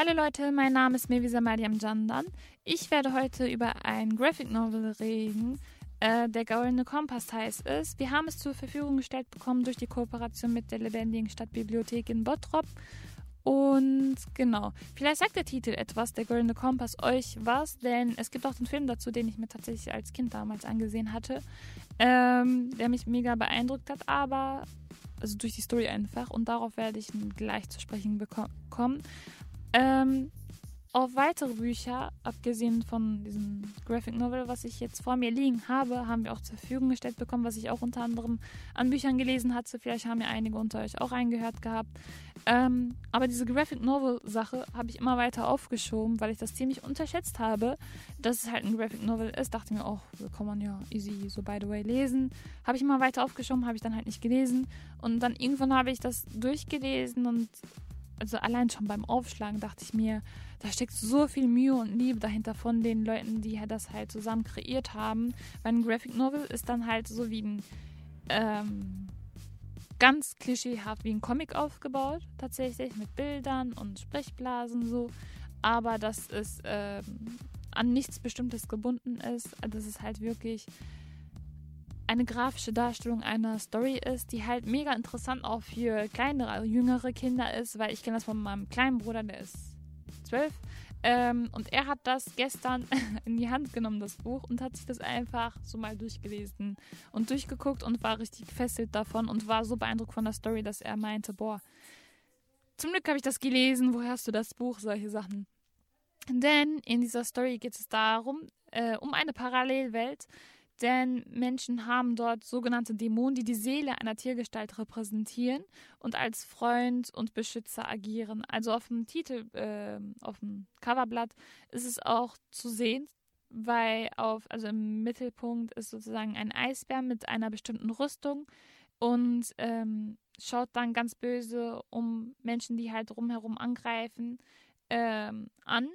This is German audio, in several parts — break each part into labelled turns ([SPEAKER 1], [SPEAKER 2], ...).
[SPEAKER 1] Hallo Leute, mein Name ist Mevisa Mariam Jandan. Ich werde heute über ein Graphic Novel reden, äh, der Goldene Kompass heißt es. Wir haben es zur Verfügung gestellt bekommen durch die Kooperation mit der lebendigen Stadtbibliothek in Bottrop. Und genau, vielleicht sagt der Titel etwas, der Goldene Kompass, euch was, denn es gibt auch einen Film dazu, den ich mir tatsächlich als Kind damals angesehen hatte, ähm, der mich mega beeindruckt hat, aber also durch die Story einfach und darauf werde ich gleich zu sprechen bekommen. Ähm, auch weitere Bücher, abgesehen von diesem Graphic Novel, was ich jetzt vor mir liegen habe, haben wir auch zur Verfügung gestellt bekommen, was ich auch unter anderem an Büchern gelesen hatte. Vielleicht haben ja einige unter euch auch reingehört gehabt. Ähm, aber diese Graphic Novel Sache habe ich immer weiter aufgeschoben, weil ich das ziemlich unterschätzt habe, dass es halt ein Graphic Novel ist. Dachte mir, oh, kann man ja easy so by the way lesen. Habe ich immer weiter aufgeschoben, habe ich dann halt nicht gelesen. Und dann irgendwann habe ich das durchgelesen und also allein schon beim Aufschlagen dachte ich mir, da steckt so viel Mühe und Liebe dahinter von den Leuten, die das halt zusammen kreiert haben. Weil ein Graphic Novel ist dann halt so wie ein ähm, ganz klischeehaft wie ein Comic aufgebaut, tatsächlich, mit Bildern und Sprechblasen so. Aber dass es ähm, an nichts Bestimmtes gebunden ist. Dass es halt wirklich eine grafische Darstellung einer Story ist, die halt mega interessant auch für kleinere, also jüngere Kinder ist, weil ich kenne das von meinem kleinen Bruder, der ist zwölf. Ähm, und er hat das gestern in die Hand genommen, das Buch, und hat sich das einfach so mal durchgelesen und durchgeguckt und war richtig gefesselt davon und war so beeindruckt von der Story, dass er meinte, boah, zum Glück habe ich das gelesen, woher hast du das Buch, solche Sachen. Denn in dieser Story geht es darum, äh, um eine Parallelwelt, denn Menschen haben dort sogenannte Dämonen, die die Seele einer Tiergestalt repräsentieren und als Freund und Beschützer agieren. Also auf dem Titel, äh, auf dem Coverblatt ist es auch zu sehen, weil auf, also im Mittelpunkt ist sozusagen ein Eisbär mit einer bestimmten Rüstung und ähm, schaut dann ganz böse um Menschen, die halt drumherum angreifen, ähm, an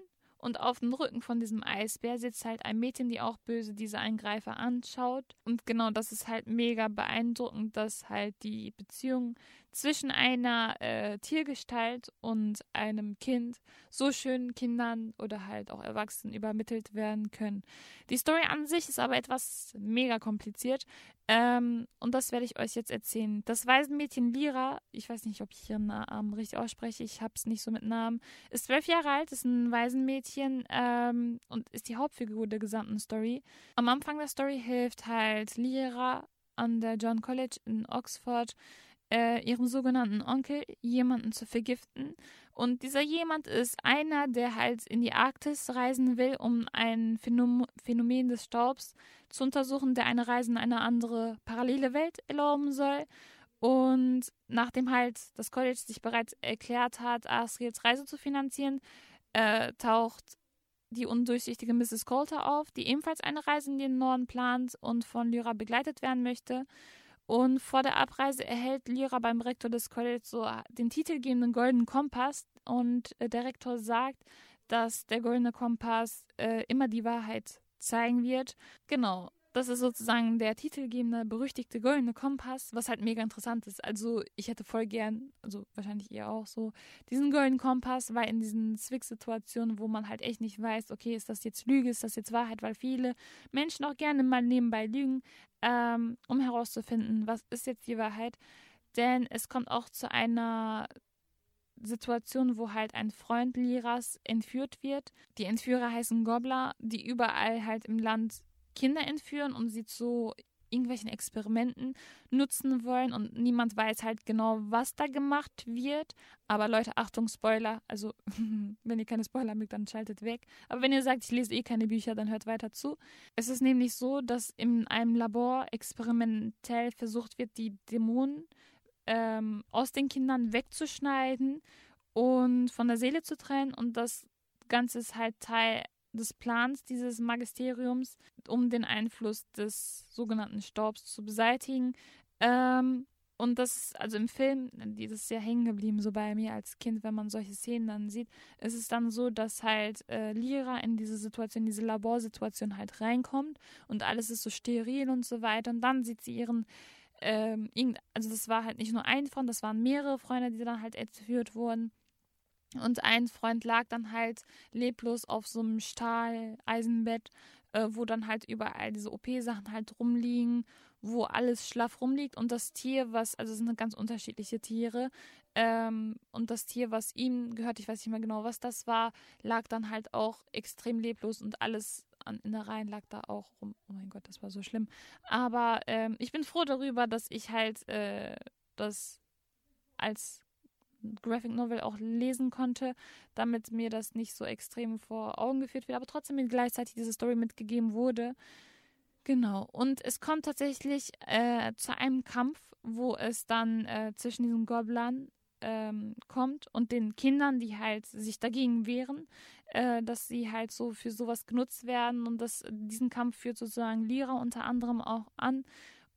[SPEAKER 1] und auf dem Rücken von diesem Eisbär sitzt halt ein Mädchen, die auch böse diese Eingreifer anschaut. Und genau das ist halt mega beeindruckend, dass halt die Beziehung zwischen einer äh, Tiergestalt und einem Kind so schön Kindern oder halt auch Erwachsenen übermittelt werden können. Die Story an sich ist aber etwas mega kompliziert ähm, und das werde ich euch jetzt erzählen. Das Waisenmädchen Lira, ich weiß nicht, ob ich ihren Namen richtig ausspreche, ich habe es nicht so mit Namen, ist zwölf Jahre alt, ist ein Waisenmädchen ähm, und ist die Hauptfigur der gesamten Story. Am Anfang der Story hilft halt Lira an der John College in Oxford äh, ihrem sogenannten Onkel jemanden zu vergiften. Und dieser jemand ist einer, der halt in die Arktis reisen will, um ein Phänom Phänomen des Staubs zu untersuchen, der eine Reise in eine andere parallele Welt erlauben soll. Und nachdem halt das College sich bereits erklärt hat, Asriels Reise zu finanzieren, äh, taucht die undurchsichtige Mrs. Coulter auf, die ebenfalls eine Reise in den Norden plant und von Lyra begleitet werden möchte. Und vor der Abreise erhält Lyra beim Rektor des Colleges so den titelgebenden Goldenen Kompass. Und äh, der Rektor sagt, dass der Goldene Kompass äh, immer die Wahrheit zeigen wird. Genau. Das ist sozusagen der titelgebende, berüchtigte goldene Kompass, was halt mega interessant ist. Also ich hätte voll gern, also wahrscheinlich ihr auch so, diesen goldenen Kompass, weil in diesen Zwick-Situationen, wo man halt echt nicht weiß, okay, ist das jetzt Lüge, ist das jetzt Wahrheit, weil viele Menschen auch gerne mal nebenbei lügen, ähm, um herauszufinden, was ist jetzt die Wahrheit. Denn es kommt auch zu einer Situation, wo halt ein Freund Liras entführt wird. Die Entführer heißen Gobbler, die überall halt im Land Kinder entführen, um sie zu irgendwelchen Experimenten nutzen wollen und niemand weiß halt genau, was da gemacht wird. Aber Leute, Achtung, Spoiler. Also, wenn ihr keine Spoiler mögt, dann schaltet weg. Aber wenn ihr sagt, ich lese eh keine Bücher, dann hört weiter zu. Es ist nämlich so, dass in einem Labor experimentell versucht wird, die Dämonen ähm, aus den Kindern wegzuschneiden und von der Seele zu trennen. Und das Ganze ist halt Teil des Plans dieses Magisteriums, um den Einfluss des sogenannten Staubs zu beseitigen. Ähm, und das ist, also im Film, dieses sehr hängen geblieben, so bei mir als Kind, wenn man solche Szenen dann sieht, ist es dann so, dass halt äh, Lyra in diese Situation, diese Laborsituation halt reinkommt und alles ist so steril und so weiter. Und dann sieht sie ihren, ähm, also das war halt nicht nur ein Freund, das waren mehrere Freunde, die dann halt entführt wurden. Und ein Freund lag dann halt leblos auf so einem Stahleisenbett, äh, wo dann halt überall diese OP-Sachen halt rumliegen, wo alles schlaff rumliegt. Und das Tier, was, also es sind ganz unterschiedliche Tiere, ähm, und das Tier, was ihm gehört, ich weiß nicht mehr genau, was das war, lag dann halt auch extrem leblos und alles an Innereien lag da auch rum. Oh mein Gott, das war so schlimm. Aber ähm, ich bin froh darüber, dass ich halt äh, das als Graphic Novel auch lesen konnte, damit mir das nicht so extrem vor Augen geführt wird, aber trotzdem mir gleichzeitig diese Story mitgegeben wurde. Genau. Und es kommt tatsächlich äh, zu einem Kampf, wo es dann äh, zwischen diesen Goblern ähm, kommt und den Kindern, die halt sich dagegen wehren, äh, dass sie halt so für sowas genutzt werden und das, diesen Kampf führt sozusagen Lyra unter anderem auch an.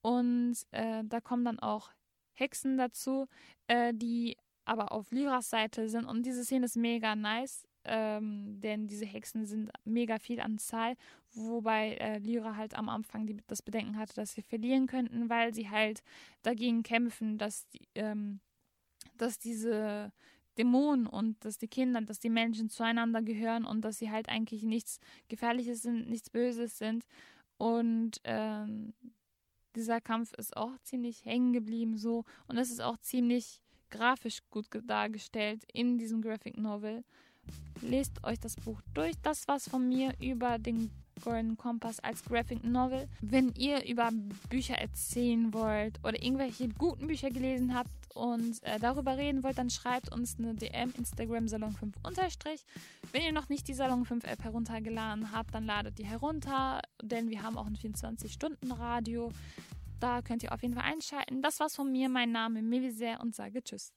[SPEAKER 1] Und äh, da kommen dann auch Hexen dazu, äh, die aber auf Lyras Seite sind. Und diese Szene ist mega nice, ähm, denn diese Hexen sind mega viel an Zahl, wobei äh, Lyra halt am Anfang die, das Bedenken hatte, dass sie verlieren könnten, weil sie halt dagegen kämpfen, dass, die, ähm, dass diese Dämonen und dass die Kinder, dass die Menschen zueinander gehören und dass sie halt eigentlich nichts Gefährliches sind, nichts Böses sind. Und ähm, dieser Kampf ist auch ziemlich hängen geblieben so und es ist auch ziemlich grafisch gut dargestellt in diesem Graphic Novel. Lest euch das Buch durch. Das war's von mir über den Golden Kompass als Graphic Novel. Wenn ihr über Bücher erzählen wollt oder irgendwelche guten Bücher gelesen habt und äh, darüber reden wollt, dann schreibt uns eine DM Instagram Salon 5 unterstrich. Wenn ihr noch nicht die Salon 5 App heruntergeladen habt, dann ladet die herunter, denn wir haben auch ein 24-Stunden-Radio. Da könnt ihr auf jeden Fall einschalten. Das war's von mir. Mein Name ist Melise und sage Tschüss.